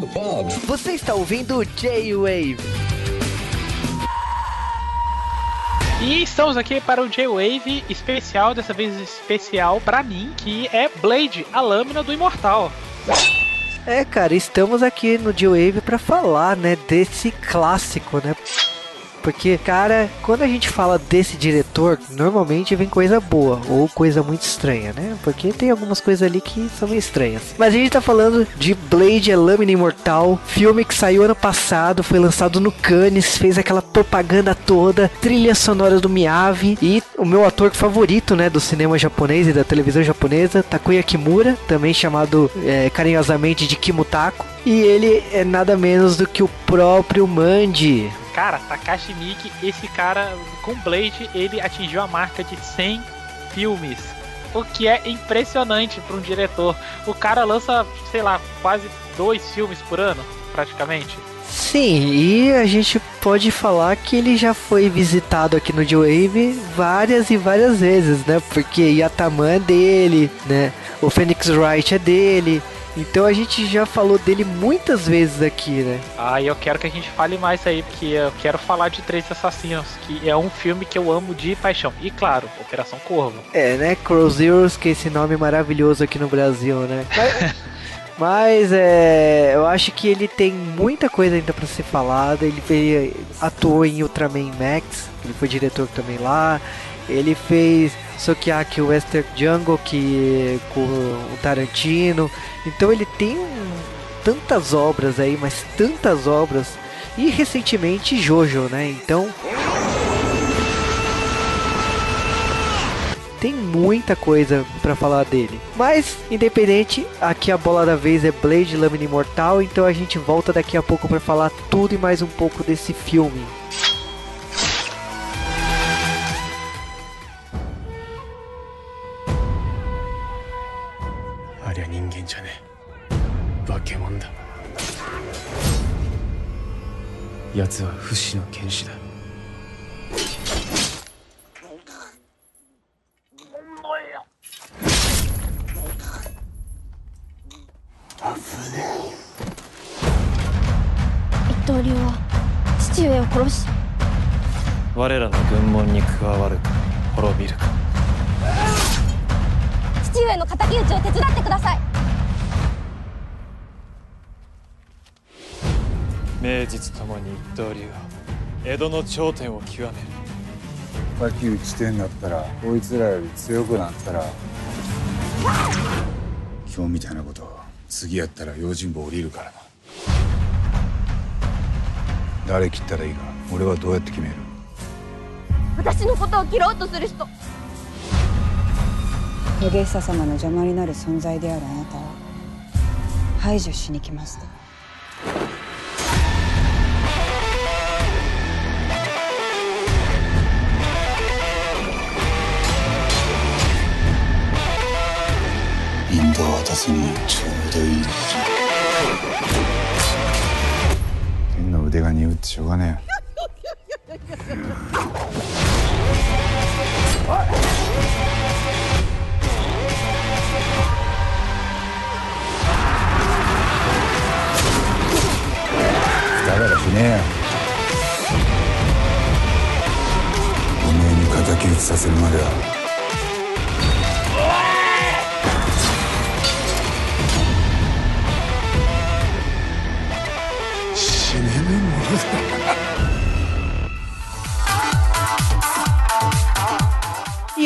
the pod. Você está ouvindo J-Wave. E estamos aqui para o J-Wave especial, dessa vez especial para mim, que é Blade, a lâmina do Imortal. É, cara, estamos aqui no J-Wave para falar, né, desse clássico, né? Porque, cara, quando a gente fala desse diretor, normalmente vem coisa boa ou coisa muito estranha, né? Porque tem algumas coisas ali que são meio estranhas. Mas a gente tá falando de Blade, a Lâmina Imortal, filme que saiu ano passado, foi lançado no Cannes, fez aquela propaganda toda, trilha sonora do Miyavi e o meu ator favorito, né, do cinema japonês e da televisão japonesa, Takuya Kimura, também chamado é, carinhosamente de Kimutako. E ele é nada menos do que o próprio Mandy, Cara, Takashi Miike, esse cara com Blade, ele atingiu a marca de 100 filmes. O que é impressionante para um diretor. O cara lança, sei lá, quase dois filmes por ano, praticamente. Sim, e a gente pode falar que ele já foi visitado aqui no J-Wave várias e várias vezes, né? Porque Yataman é dele, né? O Phoenix Wright é dele, então a gente já falou dele muitas vezes aqui, né? Ah, e eu quero que a gente fale mais aí, porque eu quero falar de Três Assassinos, que é um filme que eu amo de paixão. E claro, Operação Corvo. É, né? Crow Zeros, que é esse nome maravilhoso aqui no Brasil, né? Mas, é, eu acho que ele tem muita coisa ainda para ser falada. Ele, ele atuou em Ultraman Max, ele foi diretor também lá. Ele fez Sukiyaki Western Jungle que com o Tarantino. Então ele tem tantas obras aí, mas tantas obras. E recentemente Jojo, né? Então tem muita coisa para falar dele. Mas, independente, aqui a bola da vez é Blade Lâmina Imortal, então a gente volta daqui a pouco para falar tudo e mais um pouco desse filme. え化け物だ。奴は不死の剣士だ。一刀流は父上を殺し。我らの軍門に加わるか滅びるか。父上の敵討ちを手伝ってください名実ともに一刀流は江戸の頂点を極める。敵討ちてんだったらこいつらより強くなったら今日みたいなこと次やったら用心棒降りるからな。誰切ったらいいか俺はどうやって決める？私のことを切ろうとする人。ゲ久様の邪魔になる存在であるあなたを排除しに来ましたインドを渡すにちょうどいい時期天の腕が鈍ってしょうがねえ。だからしねえよ。おめえに敵討ちさせるまでは。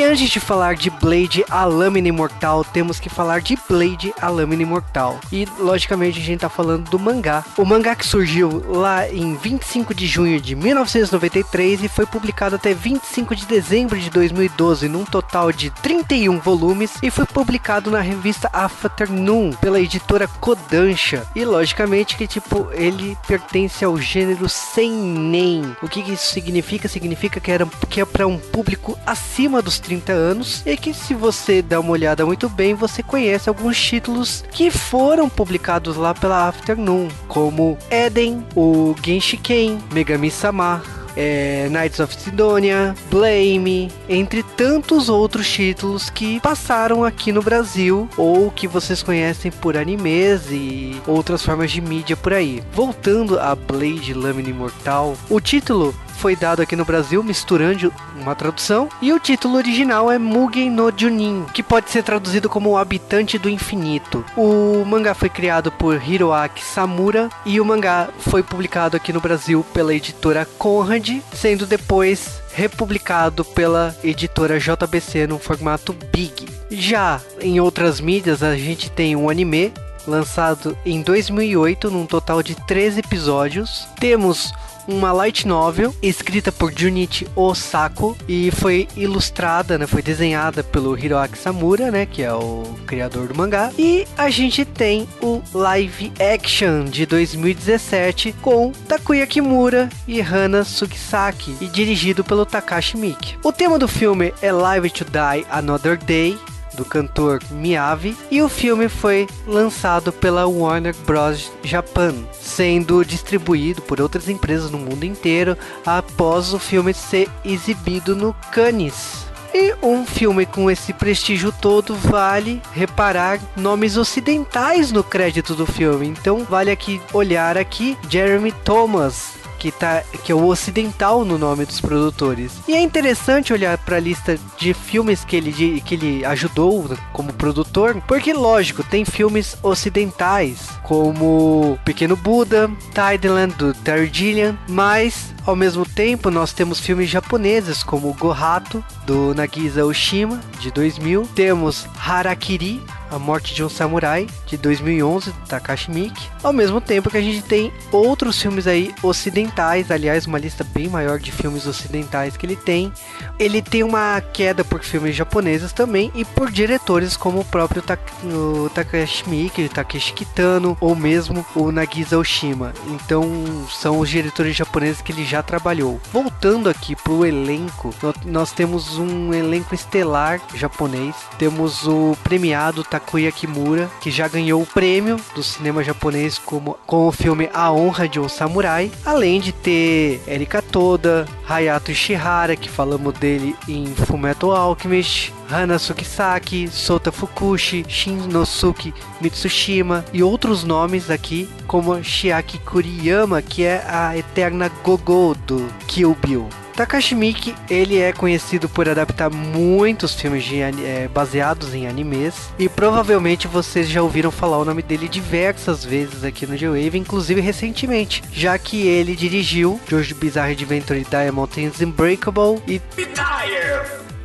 E antes de falar de Blade, a Lâmina Imortal, temos que falar de Blade, a Lâmina Imortal. E, logicamente, a gente tá falando do mangá. O mangá que surgiu lá em 25 de junho de 1993 e foi publicado até 25 de dezembro de 2012, num total de 31 volumes, e foi publicado na revista Afternoon, pela editora Kodansha. E, logicamente, que, tipo, ele pertence ao gênero seinen. O que, que isso significa? Significa que, era, que é para um público acima dos 30 anos e que se você der uma olhada muito bem, você conhece alguns títulos que foram publicados lá pela Afternoon, como Eden, o Genshiken, Megami Sama, é, Knights of Sidonia, Blame, entre tantos outros títulos que passaram aqui no Brasil ou que vocês conhecem por animes e outras formas de mídia por aí. Voltando a Blade Lâmina Imortal, o título foi dado aqui no Brasil misturando uma tradução e o título original é Mugen no Junin, que pode ser traduzido como habitante do infinito. O mangá foi criado por Hiroaki Samura e o mangá foi publicado aqui no Brasil pela editora Conrad, sendo depois republicado pela editora JBC no formato Big. Já em outras mídias, a gente tem um anime lançado em 2008, num total de 13 episódios. Temos uma light novel escrita por Junichi Osako e foi ilustrada, né, foi desenhada pelo Hiroaki Samura, né, que é o criador do mangá. E a gente tem o live action de 2017 com Takuya Kimura e Hana Sugisaki e dirigido pelo Takashi Miike. O tema do filme é Live to Die Another Day do cantor Miyavi, e o filme foi lançado pela Warner Bros. Japan, sendo distribuído por outras empresas no mundo inteiro após o filme ser exibido no Cannes. E um filme com esse prestígio todo vale reparar nomes ocidentais no crédito do filme. Então vale aqui olhar aqui Jeremy Thomas, que, tá, que é o ocidental no nome dos produtores. E é interessante olhar para a lista de filmes que ele, que ele ajudou como produtor, porque, lógico, tem filmes ocidentais, como Pequeno Buda, Tideland, do Terry Gilliam, mas ao mesmo tempo, nós temos filmes japoneses como Gohato, do Nagisa Oshima, de 2000. Temos Harakiri, a Morte de um Samurai, de 2011, do Takashi Miike. Ao mesmo tempo que a gente tem outros filmes aí ocidentais, aliás, uma lista bem maior de filmes ocidentais que ele tem. Ele tem uma queda por filmes japoneses também e por diretores como o próprio o Takashi Miike, Takeshi Kitano ou mesmo o Nagisa Oshima. Então, são os diretores japoneses que ele já trabalhou. Voltando aqui pro elenco, nós temos um elenco estelar japonês. Temos o premiado Takashi Takuya Kimura, que já ganhou o prêmio do cinema japonês como, com o filme A Honra de um Samurai, além de ter Erika Toda, Hayato Ishihara, que falamos dele em Fullmetal Alchemist, Hana Sukisaki, Sota Fukushi, Shinosuke Mitsushima e outros nomes aqui, como Shiaki Kuriyama, que é a eterna Gogo do Kill Bill. Takashi Miike, ele é conhecido por adaptar muitos filmes de, é, baseados em animes e provavelmente vocês já ouviram falar o nome dele diversas vezes aqui no J-Wave, inclusive recentemente, já que ele dirigiu Jojo Bizarre Adventure Diamond Things Unbreakable e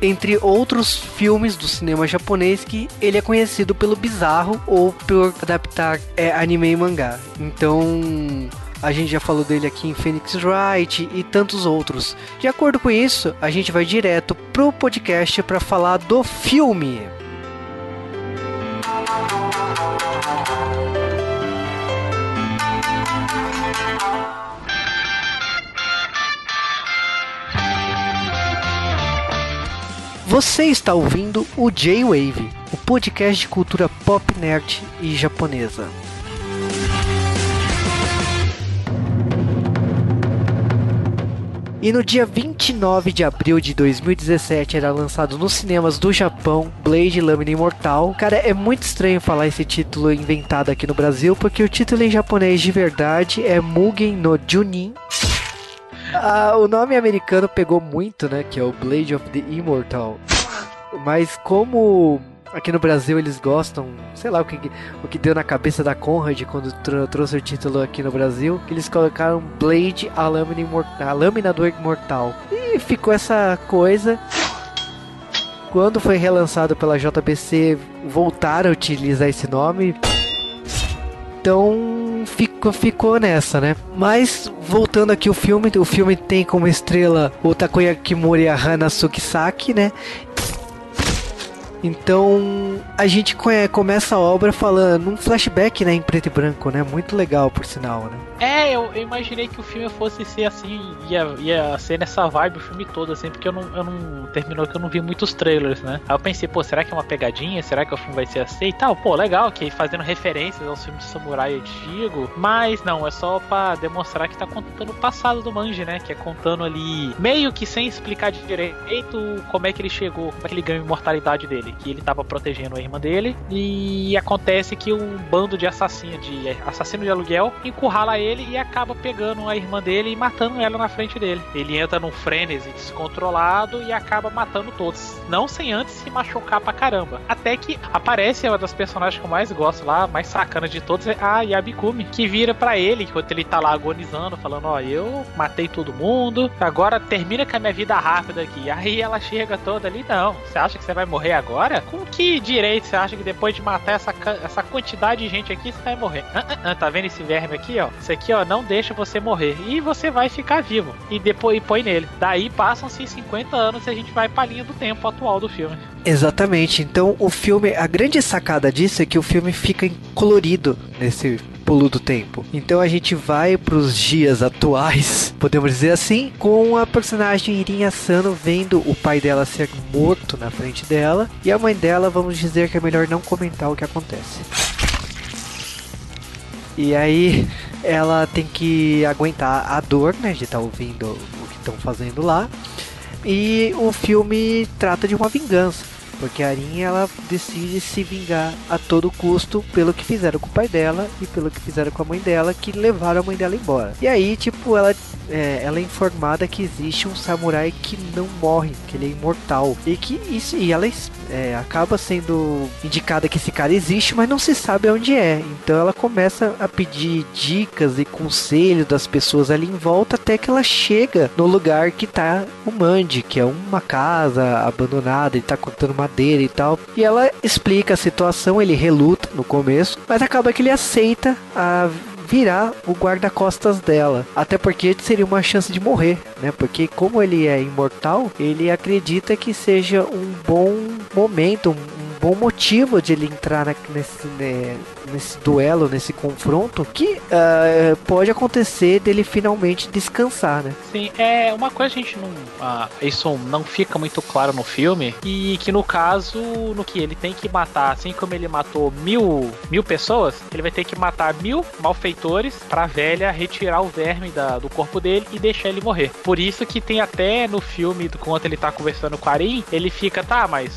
entre outros filmes do cinema japonês que ele é conhecido pelo bizarro ou por adaptar é, anime e mangá. Então, a gente já falou dele aqui em Phoenix Wright e tantos outros. De acordo com isso, a gente vai direto pro podcast para falar do filme. Você está ouvindo o J-Wave, o podcast de cultura pop nerd e japonesa. E no dia 29 de abril de 2017 era lançado nos cinemas do Japão Blade Lâmina Imortal. Cara, é muito estranho falar esse título inventado aqui no Brasil, porque o título em japonês de verdade é Mugen no Junin. Ah, o nome americano pegou muito, né? Que é o Blade of the Immortal. Mas como aqui no Brasil eles gostam, sei lá o que, o que deu na cabeça da Conrad quando tr trouxe o título aqui no Brasil, que eles colocaram Blade, a lâmina, imortal, a lâmina do imortal. E ficou essa coisa. Quando foi relançado pela JBC, voltaram a utilizar esse nome. Então ficou, ficou nessa, né? Mas voltando aqui o filme, o filme tem como estrela o Takoya Kimura e a Hana Sukisaki, né? Então a gente conhe- começa a obra falando num flashback, né, em preto e branco, né? Muito legal, por sinal, né? É, eu, eu imaginei que o filme fosse ser assim, ia, ia ser nessa vibe o filme todo, assim, porque eu não, eu não. Terminou que eu não vi muitos trailers, né? Aí eu pensei, pô, será que é uma pegadinha? Será que o filme vai ser assim e tal? Pô, legal, que fazendo referências aos filmes de samurai antigo. Mas não, é só pra demonstrar que tá contando o passado do Manji, né? Que é contando ali, meio que sem explicar direito como é que ele chegou, como é que ele ganhou a imortalidade dele. Que ele tava protegendo a irmã dele. E acontece que um bando de assassino, de assassino de aluguel encurrala ele e acaba pegando a irmã dele e matando ela na frente dele. Ele entra num frenesi descontrolado e acaba matando todos. Não sem antes se machucar pra caramba. Até que aparece uma das personagens que eu mais gosto lá, mais sacana de todos, é a Yabikumi, que vira pra ele enquanto ele tá lá agonizando, falando: Ó, eu matei todo mundo, agora termina com a minha vida rápida aqui. Aí ela chega toda ali: Não, você acha que você vai morrer agora? Com que direito você acha que depois de matar essa, essa quantidade de gente aqui você vai morrer? Ah, ah, ah, tá vendo esse verme aqui, ó? Isso aqui, ó, não deixa você morrer. E você vai ficar vivo. E depois e põe nele. Daí passam-se 50 anos e a gente vai pra linha do tempo atual do filme. Exatamente. Então o filme, a grande sacada disso é que o filme fica colorido nesse pulo do tempo. Então a gente vai para os dias atuais, podemos dizer assim, com a personagem Irinha Sano vendo o pai dela ser morto na frente dela e a mãe dela, vamos dizer que é melhor não comentar o que acontece. E aí ela tem que aguentar a dor, né, de estar ouvindo o que estão fazendo lá. E o filme trata de uma vingança, porque a Arinha ela decide se vingar a todo custo pelo que fizeram com o pai dela e pelo que fizeram com a mãe dela, que levaram a mãe dela embora. E aí, tipo, ela é, ela é informada que existe um samurai que não morre, que ele é imortal. E que isso, e ela é, acaba sendo indicada que esse cara existe, mas não se sabe onde é. Então ela começa a pedir dicas e conselhos das pessoas ali em volta até que ela chega no lugar que tá o Mandy, que é uma casa abandonada, ele tá cortando madeira e tal. E ela explica a situação, ele reluta no começo, mas acaba que ele aceita a virar o guarda-costas dela. Até porque seria uma chance de morrer, né? Porque como ele é imortal, ele acredita que seja um bom momento, um, bom motivo de ele entrar na- nesse, né, nesse duelo, nesse confronto, que ah, pode acontecer dele finalmente descansar, né? Sim, é uma coisa que a gente não. ah, isso não fica muito claro no filme. E que no caso, no que ele tem que matar, assim como ele matou mil, mil pessoas, ele vai ter que matar mil malfeitores pra velha retirar o verme da- do corpo dele e deixar ele morrer. Por isso que tem até no filme, quando ele tá conversando com a Arin, ele fica, tá, mas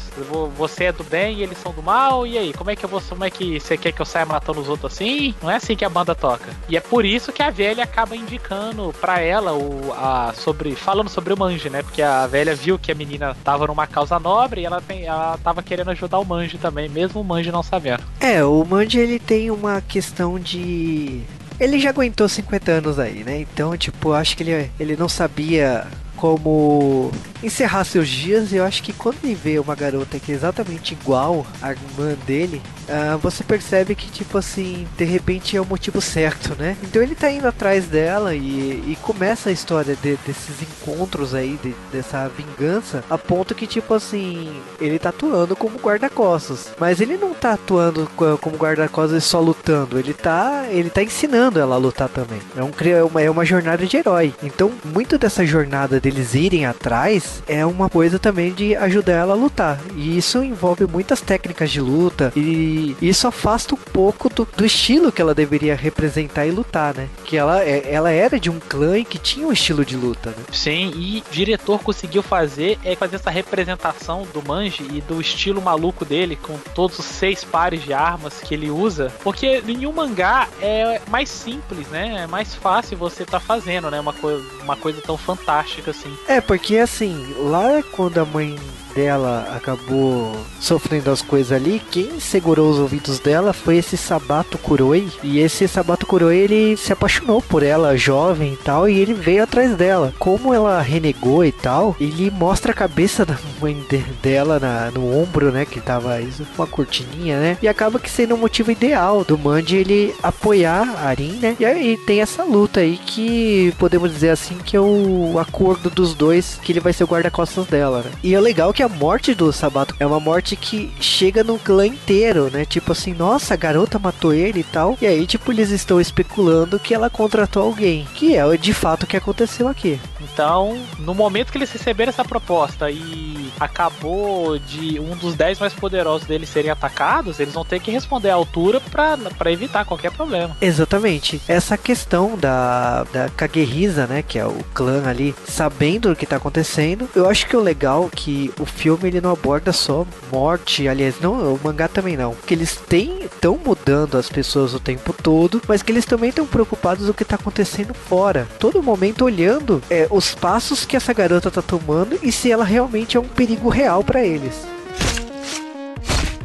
você é do bem e eles são do mal, e aí? Como é que eu vou. Como é que você quer que eu saia matando os outros assim? Não é assim que a banda toca. E é por isso que a velha acaba indicando pra ela o, a, sobre. falando sobre o Manji, né? Porque a velha viu que a menina tava numa causa nobre e ela, tem, ela tava querendo ajudar o Manji também, mesmo o Manji não sabendo. É, o Mandy ele tem uma questão de. Ele já aguentou 50 anos aí, né? Então, tipo, acho que ele, ele não sabia como encerrar seus dias. Eu acho que quando ele vê uma garota que é exatamente igual à irmã dele, ah, você percebe que, tipo assim, de repente é o motivo certo, né? Então ele tá indo atrás dela e, e começa a história de- desses encontros aí, de- dessa vingança, a ponto que, tipo assim, ele tá atuando como guarda-costas. Mas ele não tá atuando co- como guarda-costas só lutando, ele tá, ele tá ensinando ela a lutar também. É, um, é uma, é uma jornada de herói. Então, muito dessa jornada deles irem atrás é uma coisa também de ajudar ela a lutar. E isso envolve muitas técnicas de luta e isso afasta um pouco do, do estilo que ela deveria representar e lutar, né? Que ela, é- ela era de um clã e que tinha um estilo de luta, né? Sim, e o diretor conseguiu fazer é fazer essa representação do Manji e do estilo maluco dele, com todos os seis pares de armas que ele usa. Porque em um mangá é mais simples, né? É mais fácil você tá fazendo, né? Uma, coi uma coisa tão fantástica assim. É, porque assim, lá quando a mãe dela acabou sofrendo as coisas ali, quem segurou os ouvidos dela foi esse Sabato Kuroi. E esse Sabato Kuroi, ele se apaixonou por ela, jovem e tal, e ele veio atrás dela. Como ela renegou e tal, ele mostra a cabeça da mãe de- dela na- no ombro, né, que tava isso, uma cortininha, né? E acaba que sendo o motivo ideal do Mandy ele apoiar a Arin, né? E aí tem essa luta aí que podemos dizer assim que é o acordo dos dois, que ele vai ser o guarda-costas dela, né? E é legal que a morte do Sabato é uma morte que chega no clã inteiro, né? Tipo assim, nossa, a garota matou ele e tal. E aí, tipo, eles estão especulando que ela contratou alguém. Que é de fato o que aconteceu aqui. Então, no momento que eles receberam essa proposta e acabou de um dos 10 mais poderosos deles serem atacados, eles vão ter que responder à altura para evitar qualquer problema. Exatamente. Essa questão da, da Kagehisa, né, que é o clã ali, sabendo o que tá acontecendo, eu acho que o legal é que o filme ele não aborda só morte, aliás, não, o mangá também não, que eles têm estão mudando as pessoas o tempo todo, mas que eles também estão preocupados com o que tá acontecendo fora. Todo momento olhando é, os passos que essa garota tá tomando e se ela realmente é um perigo real para eles.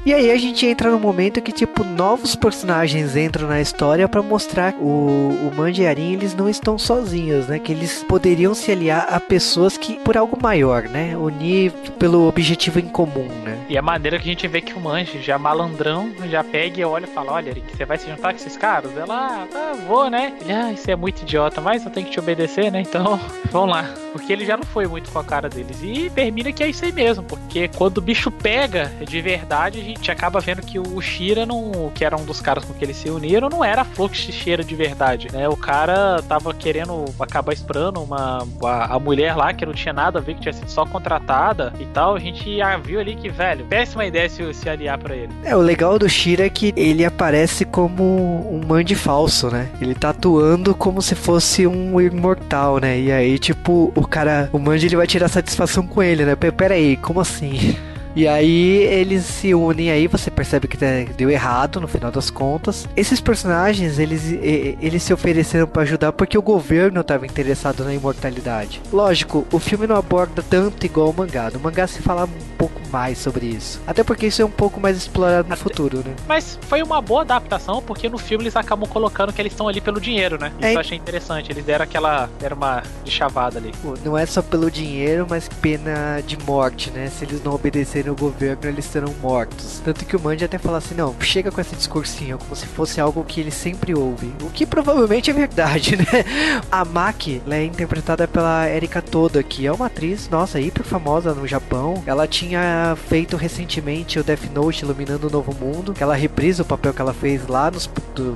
E aí a gente entra no momento que, tipo, novos personagens entram na história para mostrar o, o Mandiarim, eles não estão sozinhos, né? Que eles poderiam se aliar a pessoas que, por algo maior, né? Unir pelo objetivo em comum, né? E a maneira que a gente vê que o Manji, já malandrão, já pega e olha e fala, olha, Eric, você vai se juntar com esses caras? Ela, ah, vou, né? Ele, ah, isso é muito idiota, mas eu tenho que te obedecer, né? Então, vamos lá. Porque ele já não foi muito com a cara deles. E termina que é isso aí mesmo, porque quando o bicho pega de verdade, a gente gente acaba vendo que o Shira, não, que era um dos caras com que eles se uniram, não era a Flux Shira de verdade, né? O cara tava querendo acabar esperando uma, a, a, mulher lá, que não tinha nada a ver, que tinha sido só contratada e tal. A gente viu ali que, velho, péssima ideia se, se aliar para ele. É, o legal do Shira é que ele aparece como um Mandi falso, né? Ele tá atuando como se fosse um imortal, né? E aí, tipo, o cara, o Mandi ele vai tirar satisfação com ele, né? Pera aí, como assim? E aí eles se unem aí, você percebe que deu errado no final das contas. Esses personagens, eles, eles se ofereceram para ajudar porque o governo estava interessado na imortalidade. Lógico, o filme não aborda tanto igual o mangá. No mangá se fala um pouco mais sobre isso. Até porque isso é um pouco mais explorado no Até... futuro, né? Mas foi uma boa adaptação, porque no filme eles acabam colocando que eles estão ali pelo dinheiro, né? Isso é... eu achei interessante. Eles deram aquela. deram uma de chavada ali. Não é só pelo dinheiro, mas pena de morte, né? Se eles não obedecerem no governo, eles serão mortos. Tanto que o Mandy até fala assim: não, chega com esse discursinho, como se fosse algo que ele sempre ouve. O que provavelmente é verdade, né? A Maki, ela é interpretada pela Erika Toda, que é uma atriz, nossa, hiper famosa no Japão. Ela tinha feito recentemente o Death Note Iluminando o Novo Mundo, ela reprisa o papel que ela fez lá nos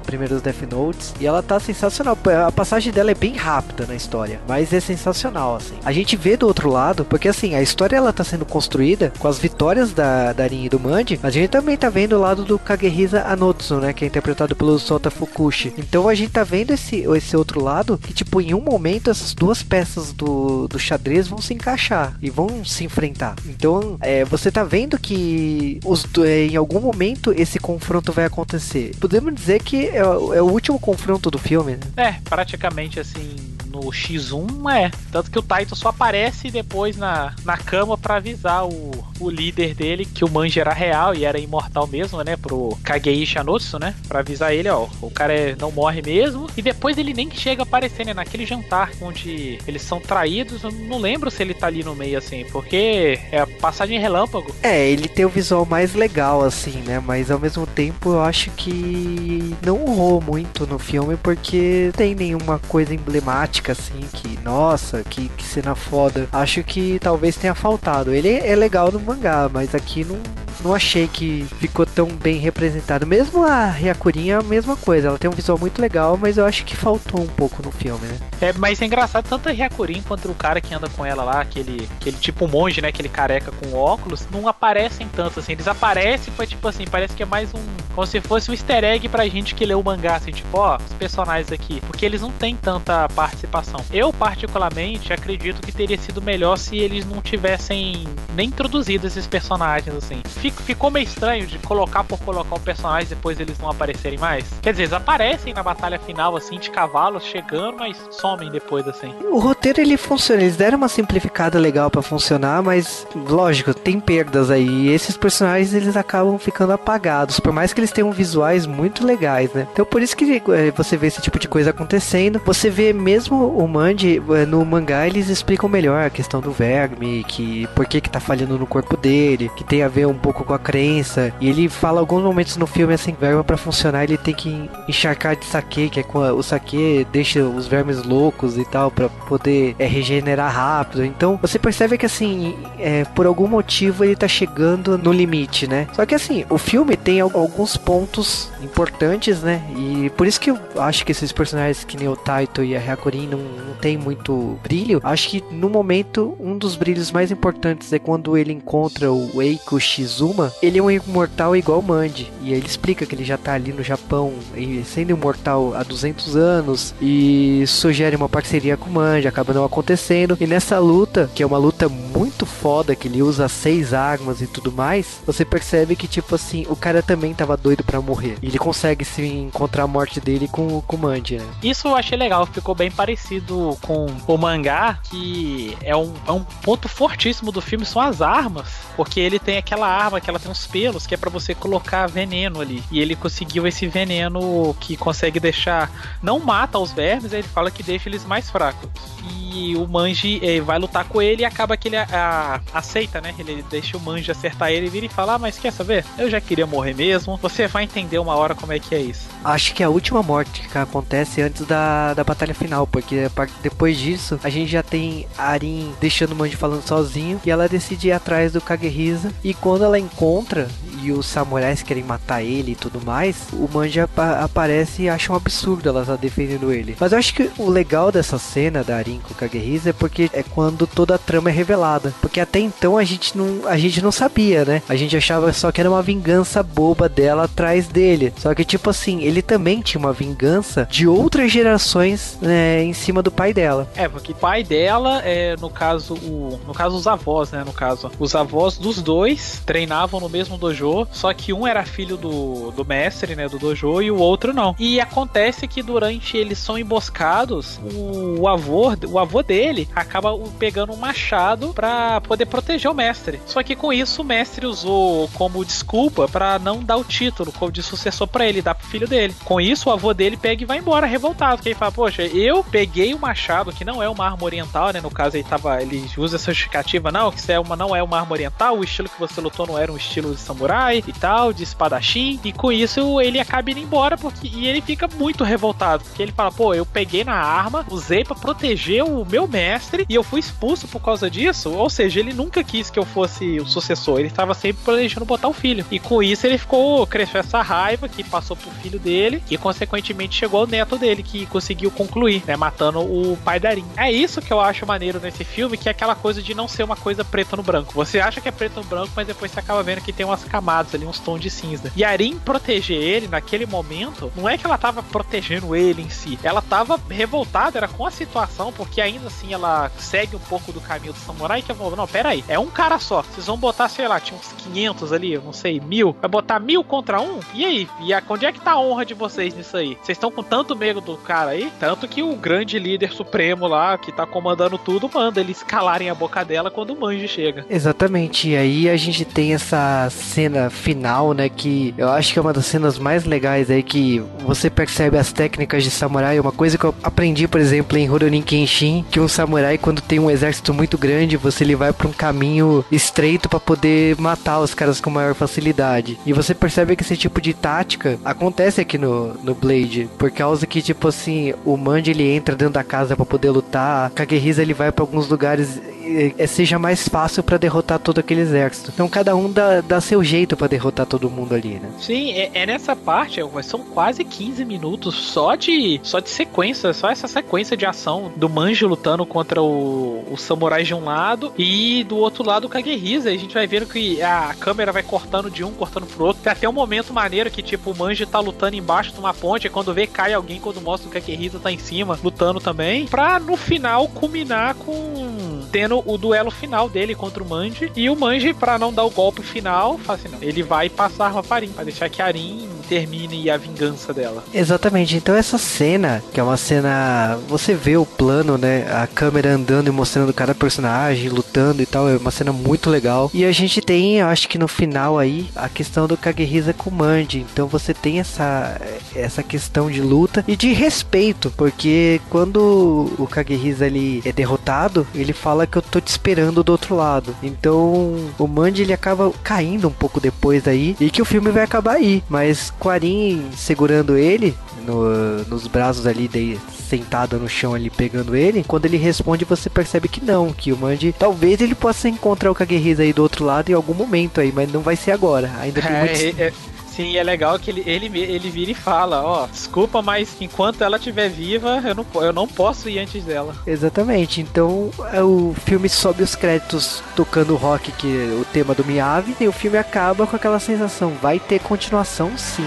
primeiros Death Notes. E ela tá sensacional. A passagem dela é bem rápida na história, mas é sensacional, assim. A gente vê do outro lado, porque assim, a história ela tá sendo construída com as vitórias vitórias da, da Rin e do Manji, a gente também tá vendo o lado do Kagehisa Anotsu, né? Que é interpretado pelo Sota Fukushi. Então a gente tá vendo esse, esse outro lado que, tipo, em um momento essas duas peças do, do xadrez vão se encaixar e vão se enfrentar. Então é, você tá vendo que os, é, em algum momento esse confronto vai acontecer. Podemos dizer que é, é o último confronto do filme, né? É, praticamente assim no X1 é. Tanto que o Taito só aparece depois na, na cama para avisar o, o líder dele que o Manji era real e era imortal mesmo, né? Pro Kagei Shanotsu, né? Pra avisar ele, ó, o cara é, não morre mesmo. E depois ele nem chega a aparecer, né? Naquele jantar onde eles são traídos. Eu não lembro se ele tá ali no meio, assim, porque é a passagem relâmpago. É, ele tem o visual mais legal, assim, né? Mas ao mesmo tempo eu acho que não urrou muito no filme porque tem nenhuma coisa emblemática assim, que, nossa, que, que cena foda. Acho que talvez tenha faltado. Ele é legal no mangá, mas aqui não, não achei que ficou tão bem representado. Mesmo a Ryakurin é a mesma coisa, ela tem um visual muito legal, mas eu acho que faltou um pouco no filme, né? É, mas é engraçado, tanto a Ryakurin quanto o cara que anda com ela lá, aquele, aquele tipo monge, né, aquele careca com óculos, não aparecem tanto assim. Eles aparecem, foi tipo assim, parece que é mais um, como se fosse um easter egg pra gente que lê o mangá, assim, tipo, ó, os personagens aqui, porque eles não têm tanta participação. Eu, particularmente, acredito que teria sido melhor se eles não tivessem nem introduzido esses personagens, assim ficou meio estranho de colocar por colocar o personagem e depois eles não aparecerem mais. Quer dizer, eles aparecem na batalha final, assim, de cavalos chegando, mas somem depois, assim. O roteiro ele funciona, eles deram uma simplificada legal para funcionar, mas lógico, tem perdas aí. E esses personagens eles acabam ficando apagados, por mais que eles tenham visuais muito legais, né? Então por isso que é, você vê esse tipo de coisa acontecendo. Você vê mesmo o Mandy é, no mangá, eles explicam melhor a questão do verme, que por que que tá falhando no corpo dele, que tem a ver um pouco com a crença. E ele fala alguns momentos no filme assim, verba para funcionar, ele tem que encharcar de saque, que é com o saque deixa os vermes loucos e tal para poder é, regenerar rápido. Então, você percebe que assim, é, por algum motivo ele tá chegando no limite, né? Só que assim, o filme tem alguns pontos importantes, né? E por isso que eu acho que esses personagens que nem o Taito e a Hyakurin não, não tem muito brilho. Acho que no momento um dos brilhos mais importantes é quando ele encontra o Eiko Shizuma. Ele é um imortal igual o Manji. E ele explica que ele já tá ali no Japão sendo imortal há 200 anos e sugere uma parceria com o Manji, acaba não acontecendo. E nessa luta, que é uma luta muito foda, que ele usa seis armas e tudo mais, você percebe que tipo assim, o cara também tava doido para morrer. E ele consegue se encontrar a morte dele com, com o Manji, né? Isso eu achei legal, ficou bem parecido com o mangá, que é um, é um ponto fortíssimo do filme, são as armas. Porque ele tem aquela arma que ela tem uns pelos, que é para você colocar veneno ali. E ele conseguiu esse veneno que consegue deixar. Não mata os vermes, ele fala que deixa eles mais fracos. E o Manji eh, vai lutar com ele e acaba que ele a, aceita, né? Ele deixa o Manji acertar ele e vira e fala: ah, mas quer saber? Eu já queria morrer mesmo. Você vai entender uma hora como é que é isso. Acho que é a última morte que acontece antes da, da batalha final, porque depois disso a gente já tem a Arin deixando o Manji falando sozinho e ela decide ir atrás do Kagehisa. E quando ela encontra e os samurais querem matar ele e tudo mais, o Manji ap aparece e acha um absurdo ela estar tá defendendo ele. Mas eu acho que o legal dessa cena da Arin com o Kagehisa é porque é quando toda a trama é revelada. Porque até então a gente não, a gente não sabia, né? A gente achava só que era uma vingança boba dela atrás dele. Só que, tipo assim, ele também tinha uma vingança de outras gerações né, em cima do pai dela. É, porque o pai dela é, no caso, o, no caso, os avós, né? No caso, os avós dos dois treinavam no mesmo dojo, só que um era filho do, do mestre, né? Do dojo, e o outro não. E acontece que durante eles são emboscados, o, o avô, o avô dele acaba pegando um machado para poder proteger o mestre. Só que com isso o mestre usou como desculpa para não dar o título de sucessor para ele, dar pro filho dele. Com isso o avô dele pega e vai embora revoltado, porque ele fala: "Poxa, eu peguei o machado que não é uma arma oriental, né? No caso ele tava, ele usa essa justificativa não, que isso é uma não é uma arma oriental, o estilo que você lutou não era um estilo de samurai e tal, de espadachim". E com isso ele acaba indo embora porque e ele fica muito revoltado, porque ele fala: "Pô, eu peguei na arma, usei para proteger o meu mestre e eu fui expulso por causa disso". Ou seja, ele nunca quis que eu fosse o sucessor, ele estava sempre planejando botar o filho. E com isso ele ficou cresceu essa raiva que passou pro filho dele e consequentemente chegou ao neto dele que conseguiu concluir, né, matando o pai da Arin. É isso que eu acho maneiro nesse filme, que é aquela coisa de não ser uma coisa preta no branco. Você acha que é preto no branco, mas depois você acaba vendo que tem umas camadas ali, uns tons de cinza. E a Arin proteger ele naquele momento, não é que ela tava protegendo ele em si, ela tava revoltada, era com a situação, porque ainda assim ela segue um pouco do caminho do samurai que falou, não, pera aí, é um cara só, vocês vão botar, sei lá, tinha uns 500 ali, não sei, mil, vai botar mil contra um? E aí? E a, onde é que tá a honra de vocês nisso aí? Vocês estão com tanto medo do cara aí? Tanto que o grande líder supremo lá, que tá comandando tudo, manda eles calarem a boca dela quando o Manji chega. Exatamente, e aí a gente tem essa cena final, né, que eu acho que é uma das cenas mais legais aí, que você percebe as técnicas de samurai, uma coisa que eu aprendi, por exemplo, em Rurouni Kenshin, que um samurai, quando tem um exército muito grande, você ele vai para um caminho estreito para poder matar os caras com maior facilidade. E você percebe que esse tipo de tática acontece aqui no, no Blade, por causa que, tipo assim, o Manji ele entra dentro da casa para poder lutar, Kagehisa ele vai para alguns lugares seja mais fácil para derrotar todo aquele exército. Então cada um dá, dá seu jeito para derrotar todo mundo ali, né? Sim, é, é, nessa parte, são quase 15 minutos só de só de sequência, só essa sequência de ação do Manji lutando contra o, o samurai de um lado e do outro lado o Kagehisa. A gente vai vendo que a câmera vai cortando de um, cortando pro outro. Tem até um momento maneiro que tipo o Manji tá lutando embaixo de uma ponte e quando vê cai alguém, quando mostra o Kagehisa tá em cima lutando também, pra no final culminar com tendo o duelo final dele contra o Manji. E o Manji, para não dar o golpe final, fala assim, não, ele vai passar a arma pra deixar que a Arin termine a vingança dela. Exatamente. Então essa cena, que é uma cena, você vê o plano, né, a câmera andando e mostrando cada personagem lutando e tal, é uma cena muito legal. E a gente tem, acho que no final aí, a questão do Kagehisa com o Manji. Então você tem essa essa questão de luta e de respeito, porque quando o Kagehisa ele é derrotado, ele fala que eu tô te esperando do outro lado. Então, o Mandy ele acaba caindo um pouco depois daí e que o filme vai acabar aí. Mas Quarin segurando ele no, nos braços ali, de, sentado no chão ali pegando ele, quando ele responde você percebe que não, que o Mandy talvez ele possa encontrar o Kagehisa aí do outro lado em algum momento aí, mas não vai ser agora. Ainda tem É, muito... é, é, sim, é legal que ele, ele, ele vira e fala, ó, desculpa, mas enquanto ela estiver viva, eu não, eu não posso ir antes dela. Exatamente, então é, o filme sobe os créditos tocando rock, que é o tema do Miyavi, e o filme acaba com aquela sensação, vai ter continuação sim.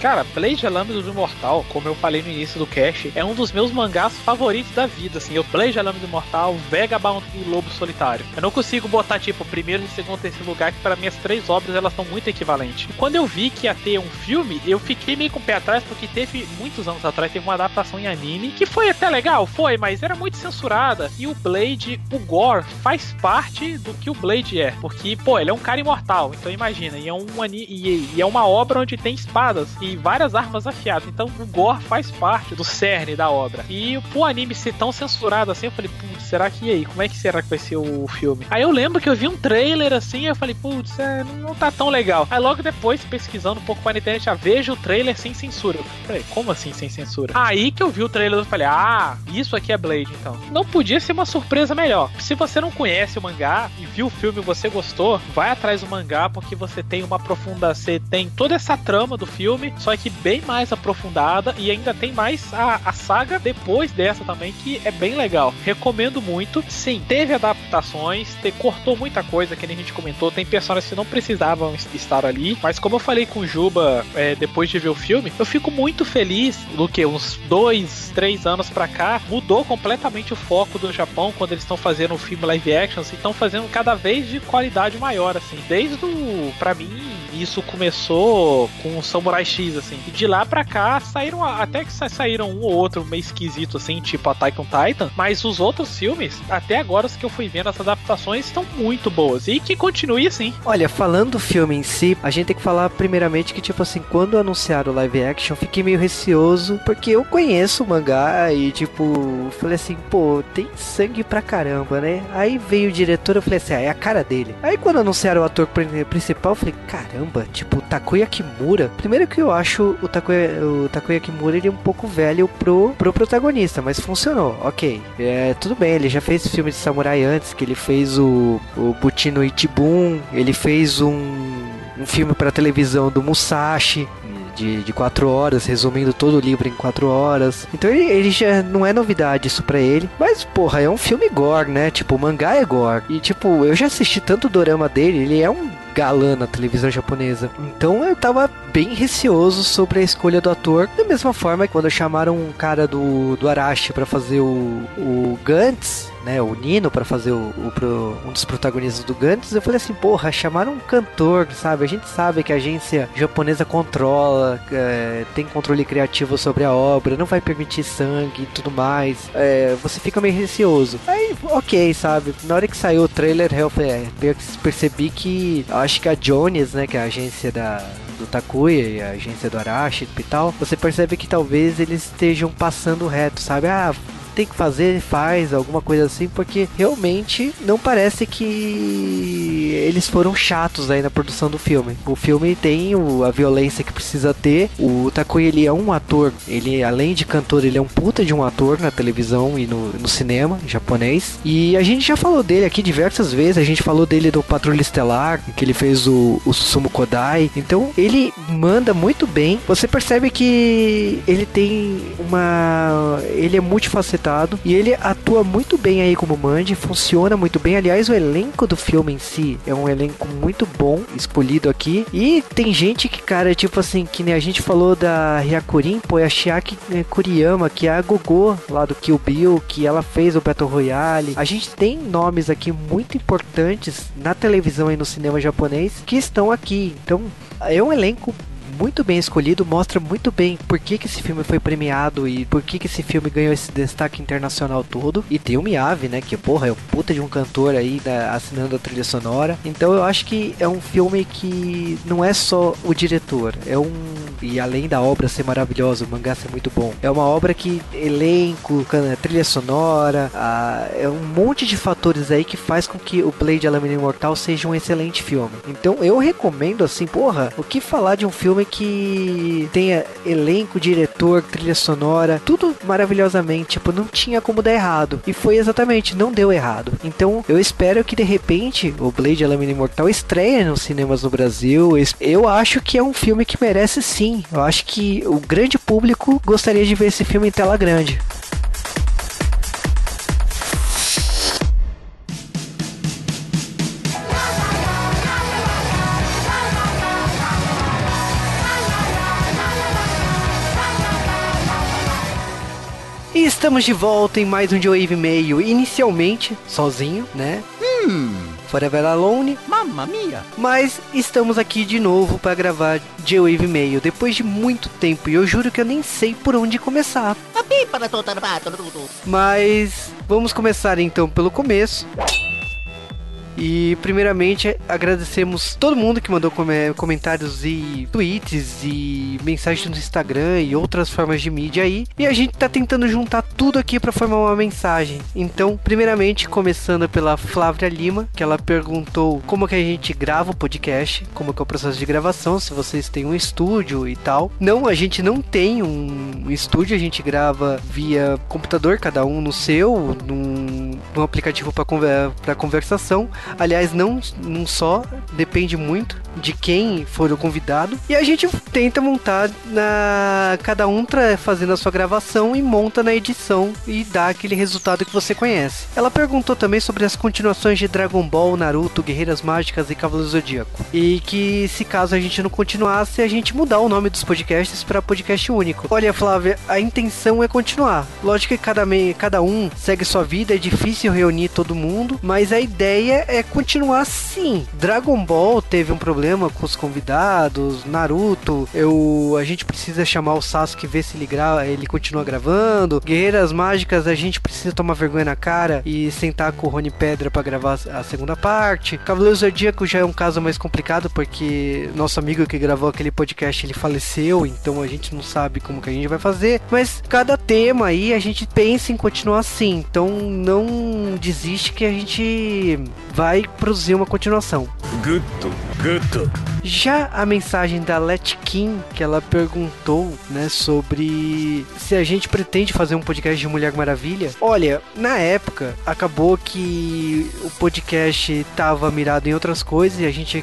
Cara, Blade a Lâmina do Imortal, como eu falei no início do cast, é um dos meus mangás favoritos da vida, assim. Eu Blade a Lâmina do Imortal, Vagabond e Lobo Solitário. Eu não consigo botar, tipo, primeiro, segundo, terceiro lugar, que para mim as três obras, elas são muito equivalentes. E quando eu vi que ia ter um filme, eu fiquei meio com o pé atrás, porque teve, muitos anos atrás, teve uma adaptação em anime, que foi até legal, foi, mas era muito censurada. E o Blade, o Gore, faz parte do que o Blade é. Porque, pô, ele é um cara imortal, então imagina, e é, um e, e é uma obra onde tem espadas e várias armas afiadas. Então o Gore faz parte do cerne da obra. E o anime ser tão censurado assim, eu falei, putz, será que e aí? Como é que será que vai ser o filme? Aí eu lembro que eu vi um trailer assim, eu falei, putz, é, não tá tão legal. Aí logo depois, pesquisando um pouco para na internet, já vejo o trailer sem censura. Eu falei, como assim sem censura? Aí que eu vi o trailer, eu falei, ah, isso aqui é Blade então. Não podia ser uma surpresa melhor. Se você não conhece o mangá e viu o filme e você gostou, vai atrás do mangá porque você tem uma profunda, você tem toda essa trama do filme, só que bem mais aprofundada e ainda tem mais a, a saga depois dessa também, que é bem legal. Recomendo muito. Sim, teve adaptações, te, cortou muita coisa, que nem a gente comentou, tem personagens que não precisavam es- estar ali, mas como eu falei com o Juba é, depois de ver o filme, eu fico muito feliz do que uns dois, três anos pra cá, mudou completamente o foco do Japão quando eles estão fazendo o filme live action, e estão fazendo cada vez de qualidade maior, assim. Desde o, pra mim, isso começou com o Samurai X, assim. E de lá pra cá saíram até que sa- saíram um ou outro meio esquisito, assim, tipo Attack on Titan. Mas os outros filmes, até agora os que eu fui vendo, as adaptações estão muito boas. E que continue assim. Olha, falando do filme em si, a gente tem que falar primeiramente que, tipo assim, quando anunciaram o live action, fiquei meio receoso, porque eu conheço o mangá e, tipo, falei assim, pô, tem sangue pra caramba, né? Aí veio o diretor, eu falei assim, ah, é a cara dele. Aí quando anunciaram o ator pri- principal, eu falei, caramba, tipo, Takuya Kimura. Primeiro que eu acho o Takuya, o Takuya Kimura, ele é um pouco velho pro, pro protagonista, mas funcionou, ok. É, tudo bem, ele já fez filme de samurai antes, que ele fez o, o Butino Itibun, ele fez um, um filme pra televisão do Musashi, de, de quatro horas, resumindo todo o livro em quatro horas. Então ele, ele já não é novidade isso pra ele. Mas, porra, é um filme gore, né? Tipo, o mangá é gore. E, tipo, eu já assisti tanto o dorama dele, ele é um galã na televisão japonesa. Então eu tava bem receoso sobre a escolha do ator. Da mesma forma que quando chamaram um cara do, do Arashi pra fazer o, o Gantz, né, o Nino pra fazer o, o pro- um dos protagonistas do Gantz, eu falei assim, porra, chamaram um cantor, sabe? A gente sabe que a agência japonesa controla, é, tem controle criativo sobre a obra, não vai permitir sangue e tudo mais. É, você fica meio receoso. Aí, ok, sabe? Na hora que saiu o trailer, eu falei, é, percebi que acho que a Jones, né, que é a agência da do Takuya e a agência do Arashi e tal, você percebe que talvez eles estejam passando reto, sabe? Ah, tem que fazer, faz, alguma coisa assim, porque realmente não parece que eles foram chatos aí na produção do filme. O filme tem o- a violência que precisa ter. O Takuya, ele é um ator, ele além de cantor, ele é um puta de um ator na televisão e no, no cinema japonês. E a gente já falou dele aqui diversas vezes, a gente falou dele do Patrulha Estelar, que ele fez o, o Susumu Kodai. Então, ele manda muito bem. Você percebe que ele tem uma... ele é multifacetado e ele atua muito bem aí como Mandy, funciona muito bem. Aliás, o elenco do filme em si é um elenco muito bom, escolhido aqui. E tem gente que, cara, tipo assim, que nem a gente falou da Hyakurin, pô, é a Chiaki eh, Kuriyama, que é a Gogô lá do Kill Bill, que ela fez o Battle Royale. A gente tem nomes aqui muito importantes na televisão e no cinema japonês que estão aqui. Então, é um elenco muito bem escolhido, mostra muito bem por que, que esse filme foi premiado e por que, que esse filme ganhou esse destaque internacional todo. E tem o Miyavi, né? Que, porra, é o puta de um cantor aí da- assinando a trilha sonora. Então eu acho que é um filme que não é só o diretor, é um e além da obra ser maravilhosa, o mangá ser muito bom, é uma obra que elenco, trilha sonora, ah, é um monte de fatores aí que faz com que o Blade a Lâmina Imortal seja um excelente filme. Então eu recomendo assim, porra, o que falar de um filme que tenha elenco, diretor, trilha sonora, tudo maravilhosamente, tipo, não tinha como dar errado. E foi exatamente, não deu errado. Então eu espero que de repente o Blade a Lâmina Imortal estreie nos cinemas no Brasil. Eu acho que é um filme que merece sim. Eu acho que o grande público gostaria de ver esse filme em tela grande. E estamos de volta em mais um Joe Meio, inicialmente sozinho, né? Forever Alone, Mamma mia! mas estamos aqui de novo para gravar J-Wave Mail depois de muito tempo e eu juro que eu nem sei por onde começar. Tudo. Mas vamos começar então pelo começo. E primeiramente agradecemos todo mundo que mandou come- comentários e tweets e mensagens no Instagram e outras formas de mídia aí. E a gente tá tentando juntar tudo aqui para formar uma mensagem. Então, primeiramente começando pela Flávia Lima, que ela perguntou como que a gente grava o podcast, como que é o processo de gravação, se vocês têm um estúdio e tal. Não, a gente não tem um estúdio, a gente grava via computador, cada um no seu, num, num aplicativo para conversação. Aliás, não, não só, depende muito de quem for o convidado. E a gente tenta montar na cada um tra- fazendo a sua gravação e monta na edição e dá aquele resultado que você conhece. Ela perguntou também sobre as continuações de Dragon Ball, Naruto, Guerreiras Mágicas e Cavaleiro Zodíaco. E que se caso a gente não continuasse, a gente mudar o nome dos podcasts para podcast único. Olha, Flávia, a intenção é continuar. Lógico que cada, me- cada um segue sua vida, é difícil reunir todo mundo, mas a ideia é continuar sim. Dragon Ball teve um problema com os convidados, Naruto, eu a gente precisa chamar o Sasuke ver se ele grava, ele continua gravando. Guerreiras Mágicas, a gente precisa tomar vergonha na cara e sentar com o Rony Pedra para gravar a segunda parte. Cavaleiro Zodíaco já é um caso mais complicado porque nosso amigo que gravou aquele podcast ele faleceu, então a gente não sabe como que a gente vai fazer. Mas cada tema aí a gente pensa em continuar assim, então não desiste que a gente vai produzir uma continuação. Guto, Guto. Já a mensagem da Let Kim, que ela perguntou, né, sobre se a gente pretende fazer um podcast de Mulher Maravilha. Olha, na época acabou que o podcast tava mirado em outras coisas e a gente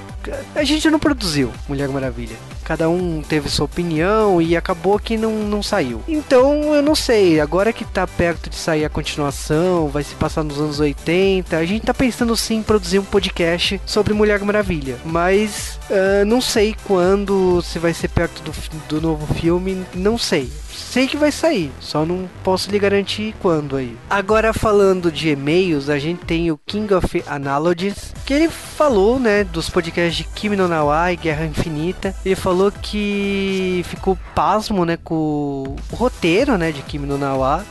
a gente não produziu Mulher Maravilha. Cada um teve sua opinião e acabou que não, não saiu. Então, eu não sei, agora que tá perto de sair a continuação, vai se passar nos anos 80, a gente tá pensando sim em produzir um podcast sobre Mulher Maravilha. Mas ah, não sei quando, se vai ser perto do, do novo filme, não sei. Sei que vai sair, só não posso lhe garantir quando aí. Agora falando de e-mails, a gente tem o King of Analogies, que ele falou, né, dos podcasts de Kimi no Nawa e Guerra Infinita. Ele falou que ficou pasmo, né, com o roteiro, né, de Kimi no Nawa.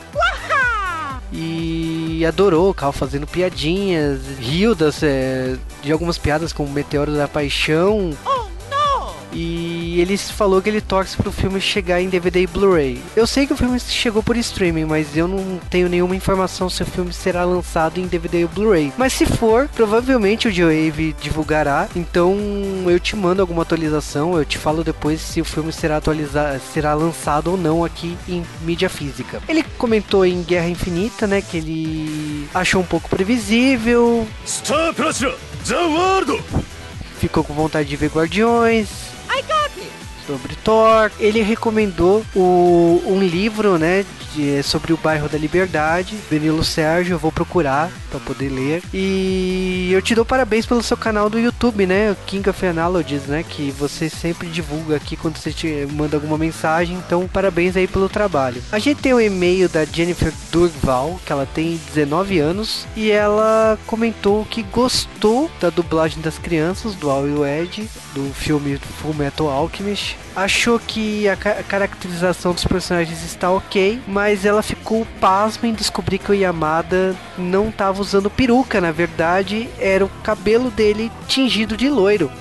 E adorou o Cal fazendo piadinhas, riu das, é, de algumas piadas como Meteoro da Paixão. E e ele falou que ele torce pro filme chegar em DVD e Blu-ray. Eu sei que o filme chegou por streaming, mas eu não tenho nenhuma informação se o filme será lançado em DVD e Blu-ray. Mas se for, provavelmente o G-Wave divulgará. Então eu te mando alguma atualização, eu te falo depois se o filme será atualizado, será lançado ou não aqui em mídia física. Ele comentou em Guerra Infinita, né, que ele achou um pouco previsível. Star Plus, The World. Ficou com vontade de ver Guardiões Sobre Thor. Ele recomendou o, um livro, né? de- sobre o bairro da Liberdade. Danilo Sérgio, eu vou procurar para poder ler. E eu te dou parabéns pelo seu canal do YouTube, né? O King of Analogies, né? Que você sempre divulga aqui quando você te manda alguma mensagem. Então, parabéns aí pelo trabalho. A gente tem o e-mail da Jennifer Durval, que ela tem 19 anos. E ela comentou que gostou da dublagem das crianças do Al e o Ed, do filme Full Metal Alchemist. Achou que a ca- caracterização dos personagens está ok, mas ela ficou pasma em descobrir que o Yamada não estava usando peruca, na verdade era o cabelo dele tingido de loiro.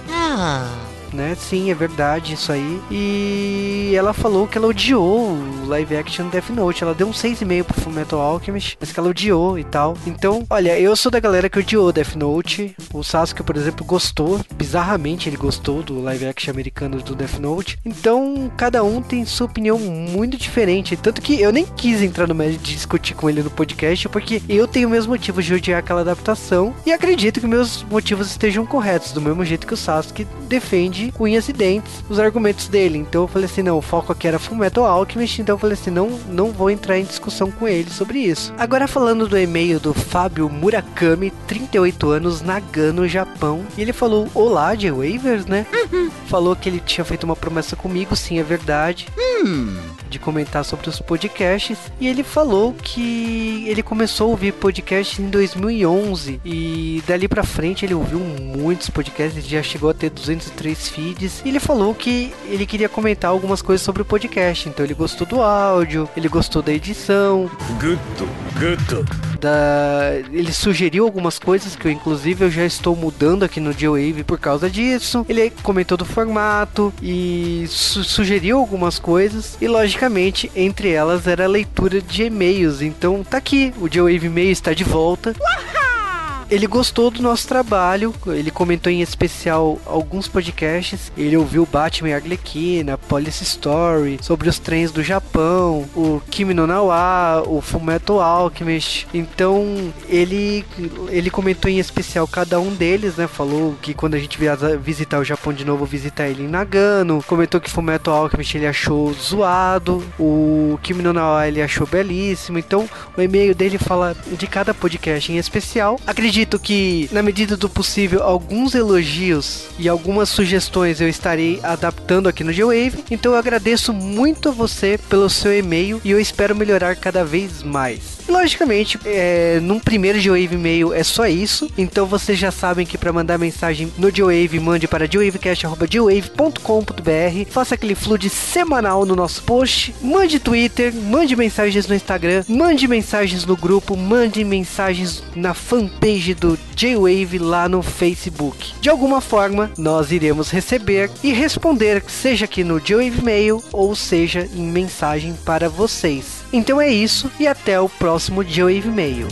Né? Sim, é verdade isso aí. E ela falou que ela odiou o live action Death Note. Ela deu um 6,5 pro Fullmetal Alchemist, mas que ela odiou e tal. Então, olha, eu sou da galera que odiou Death Note. O Sasuke, por exemplo, gostou. Bizarramente ele gostou do live action americano do Death Note. Então, cada um tem sua opinião muito diferente. Tanto que eu nem quis entrar no médio de discutir com ele no podcast, porque eu tenho meus motivos de odiar aquela adaptação. E acredito que meus motivos estejam corretos, do mesmo jeito que o Sasuke defende com unhas e dentes os argumentos dele. Então eu falei assim, não, o foco aqui era Fullmetal Alchemist, então eu falei assim, não, não vou entrar em discussão com ele sobre isso. Agora falando do e-mail do Fábio Murakami, 38 anos, Nagano, Japão. E ele falou, olá, J-Wavers, né? Falou que ele tinha feito uma promessa comigo, sim, é verdade de comentar sobre os podcasts e ele falou que ele começou a ouvir podcasts em 2011 e dali para frente ele ouviu muitos podcasts, ele já chegou a ter 203 feeds e ele falou que ele queria comentar algumas coisas sobre o podcast, então ele gostou do áudio, ele gostou da edição. Good, good da... ele sugeriu algumas coisas que eu inclusive eu já estou mudando aqui no G-Wave por causa disso. Ele comentou do formato e su- sugeriu algumas coisas e logicamente entre elas era a leitura de e-mails. Então tá aqui, o G-Wave e-mail está de volta. Ele gostou do nosso trabalho, ele comentou em especial alguns podcasts. Ele ouviu Batman e Arlequina, Police Story, sobre os trens do Japão, o Kimi no Nawa, o Fullmetal Alchemist. Então, ele ele comentou em especial cada um deles, né? Falou que quando a gente viaja visitar o Japão de novo, visitar ele em Nagano. Comentou que Fullmetal Alchemist ele achou zoado, o Kimi no Nawa ele achou belíssimo. Então, o e-mail dele fala de cada podcast em especial. Acredito que, na medida do possível, alguns elogios e algumas sugestões eu estarei adaptando aqui no G-Wave. Então, eu agradeço muito a você pelo seu e-mail e eu espero melhorar cada vez mais. Logicamente, é, num primeiro G-Wave e-mail é só isso. Então, vocês já sabem que para mandar mensagem no G-Wave, mande para gwavecast.gwave.com.br. Faça aquele flood semanal no nosso post. Mande Twitter, mande mensagens no Instagram, mande mensagens no grupo, mande mensagens na fanpage do J-Wave lá no Facebook. De alguma forma, nós iremos receber e responder, seja aqui no J-Wave Mail ou seja em mensagem para vocês. Então é isso e até o próximo J-Wave Mail.